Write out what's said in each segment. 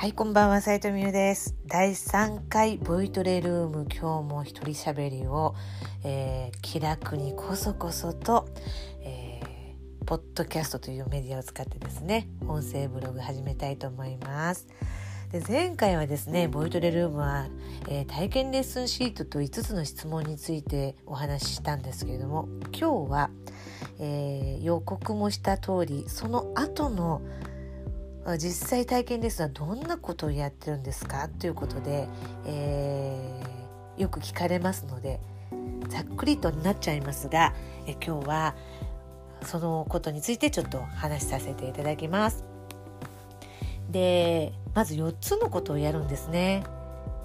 はい、こんばんは、斉藤美優です。第3回ボイトレルーム、今日も一人喋りを、えー気楽にこそこそと、えーポッドキャストというメディアを使ってですね、音声ブログ始めたいと思います。で前回はですね、ボイトレルームは、えー体験レッスンシートと5つの質問についてお話ししたんですけれども、今日は、えー予告もした通り、その後の実際体験レッスンはどんなことをやってるんですか？ということで、えーよく聞かれますのでざっくりとになっちゃいますが、え今日はそのことについてちょっと話しさせていただきます。でまず4つのことをやるんですね。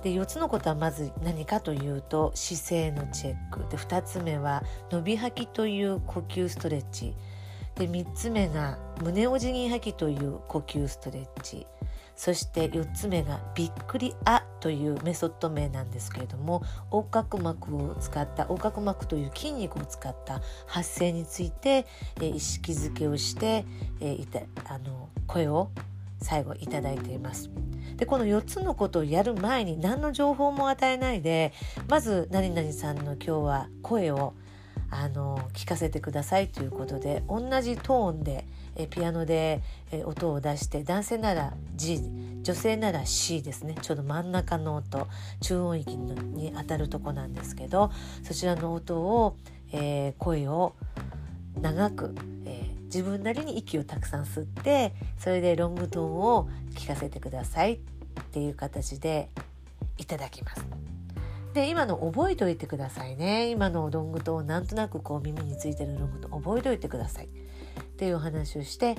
で4つのことはまず何かというと姿勢のチェックで2つ目は伸び吐きという呼吸ストレッチで3つ目が胸お辞儀吐きという呼吸ストレッチそして4つ目がびっくりあというメソッド名なんですけれども横隔膜を使った横隔膜という筋肉を使った発声について、えー意識づけをして、えーいたあの声を最後いただいています。でこの4つのことをやる前に何の情報も与えないでまず何々さんの今日は声をあの聞かせてくださいということで同じトーンでえピアノでえ音を出して男性なら G 女性なら C ですねちょうど真ん中の音中音域のに当たるとこなんですけどそちらの音を、えー声を長く、えー自分なりに息をたくさん吸ってそれでロングトーンを聞かせてくださいっていう形でいただきます。で今の覚えておいてくださいね。今のロングトーンなんとなくこう耳についてるロングトーン覚えておいてください。っていうお話をして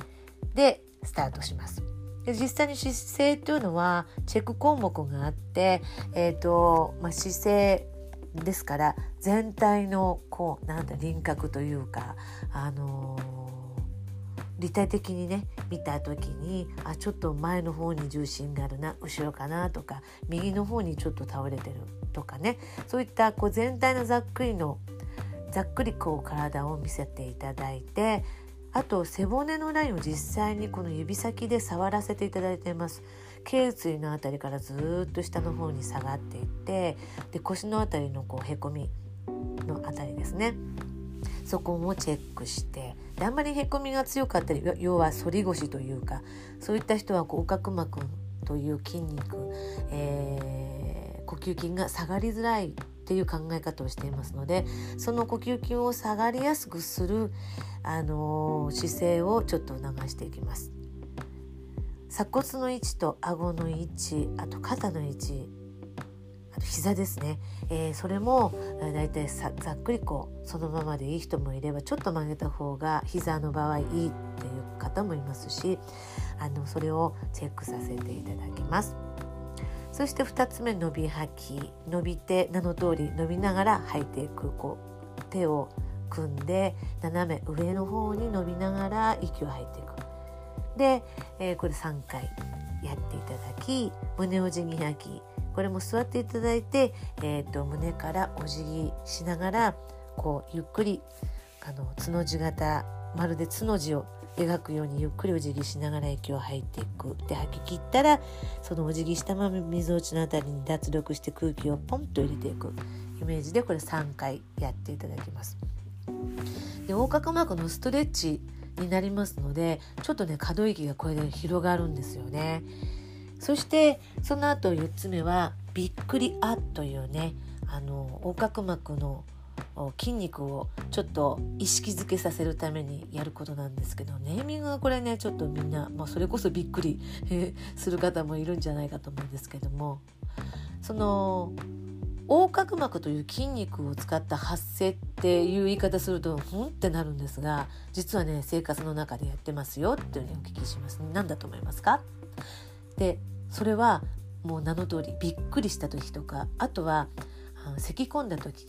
でスタートします。で実際に姿勢というのはチェック項目があって、えーとまあ、姿勢ですから全体のこうなんだ輪郭というか、あのー立体的にね見た時にあちょっと前の方に重心があるな後ろかなとか右の方にちょっと倒れてる。とかね。そういったこう全体のざっくりのざっくりこう体を見せていただいてあと背骨のラインを実際にこの指先で触らせていただいてます。頸椎のあたりからずっと下の方に下がっていってで腰のあたりのこうへこみのあたりですね。そこもチェックしてであんまりへこみが強かったり要は反り腰というかそういった人はこう横隔膜という筋肉、えー呼吸筋が下がりづらいっていう考え方をしていますのでその呼吸筋を下がりやすくする、あの姿勢をちょっと促していきます。鎖骨の位置と顎の位置あと肩の位置あと膝ですね、えーそれもだいたいざっくりこうそのままでいい人もいればちょっと曲げた方が膝の場合いいっていう方もいますしあのそれをチェックさせていただきます。そして2つ目伸び吐き。伸びて名の通り伸びながら吐いていくこう手を組んで斜め上の方に伸びながら息を吐いていく。で、えーこれ3回やっていただき胸お辞儀吐き。これも座っていただいて、えー、と胸からお辞儀しながらこうゆっくりあのつの字型まるでつの字を描くようにゆっくりお辞儀しながら息を吐いていくで吐き切ったらそのお辞儀したまま溝落ちのあたりに脱力して空気をポンと入れていくイメージでこれ3回やっていただきます。で横隔膜のストレッチになりますのでちょっとね可動域がこれで広がるんですよね。そしてその後4つ目はびっくりあというねあの横隔膜の筋肉をちょっと意識づけさせるためにやることなんですけどネーミングがこれねちょっとみんな、まあ、それこそびっくりする方もいるんじゃないかと思うんですけどもその横隔膜という筋肉を使った発声っていう言い方するとふんってなるんですが実はね生活の中でやってますよっていうふうにお聞きします。何だと思いますか？でそれはもう名の通りびっくりした時とかあとはあの咳き込んだ時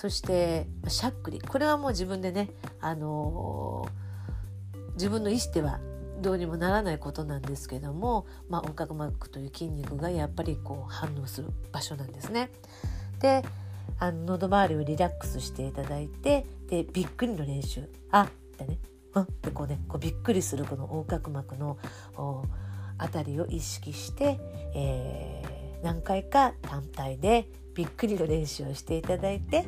そしてしゃっくり。これはもう自分でね、あのー自分の意思ではどうにもならないことなんですけども、まあ、横隔膜という筋肉がやっぱりこう反応する場所なんですね。であの喉周りをリラックスしていただいてでびっくりの練習。あってね。うん。ってこうねこうびっくりするこの横隔膜のお辺りを意識して、えー、何回か単体でびっくりの練習をしていただいて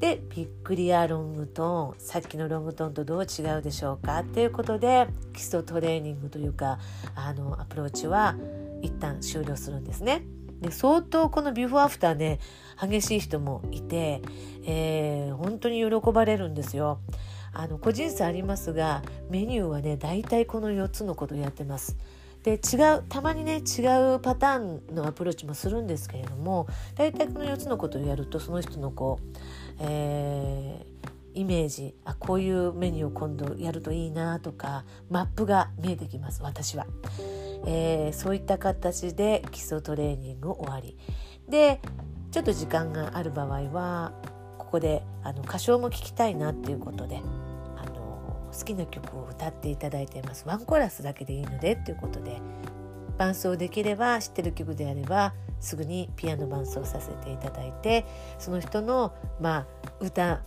でびっくりやロングトーンさっきのロングトーンとどう違うでしょうか？ということで基礎トレーニングというかあのアプローチは一旦終了するんですね。で相当このビフォーアフターね激しい人もいて、えー、本当に喜ばれるんですよ。あの個人差ありますがメニューはね大体この4つのことをやってます。で違うたまにね違うパターンのアプローチもするんですけれども大体この4つのことをやるとその人のこう、えー、イメージあこういうメニューを今度やるといいなとかマップが見えてきます私は、えー、そういった形で基礎トレーニング終わり。でちょっと時間がある場合はここであの歌唱も聴きたいなっていうことで。好きな曲を歌っていただいていますワンコーラスだけでいいのでっていうことで伴奏できれば知ってる曲であればすぐにピアノ伴奏させていただいてその人のまあ歌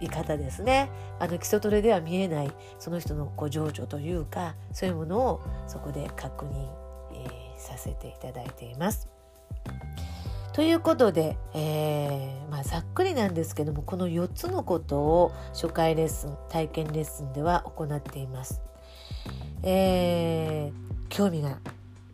い方ですねあの基礎トレでは見えないその人のこう情緒というかそういうものをそこで確認、えー、させていただいています。ということで、えー、まあ、ざっくりなんですけどもこの4つのことを初回レッスン体験レッスンでは行っています。えー、興味が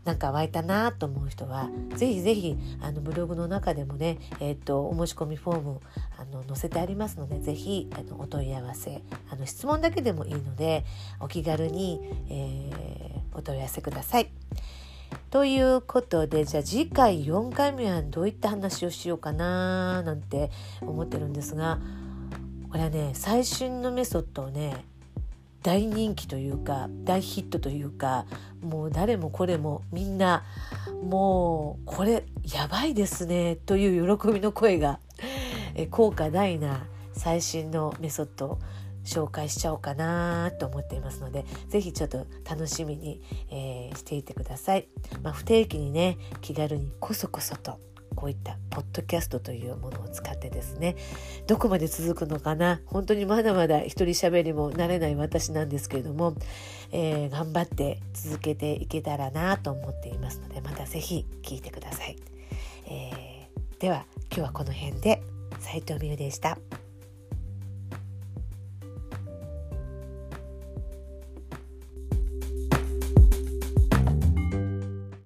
なんか湧いたなと思う人はぜひぜひあのブログの中でもね、えーと、お申し込みフォームあの載せてありますのでぜひあのお問い合わせあの質問だけでもいいのでお気軽に、えー、お問い合わせください。ということでじゃあ次回4回目はどういった話をしようかななんて思ってるんですがこれはね最新のメソッドをね大人気というか大ヒットというかもう誰もこれもみんなもうこれやばいですねという喜びの声が効果大な最新のメソッド紹介しちゃおうかなと思っていますので是非ちょっと楽しみに、えー、していてください。まあ、不定期にね気軽にこそこそとこういったポッドキャストというものを使ってですねどこまで続くのかな本当にまだまだ一人喋りも慣れない私なんですけれども、えー、頑張って続けていけたらなと思っていますのでまた是非聞いてください。えー、では今日はこの辺で斉藤美優でした。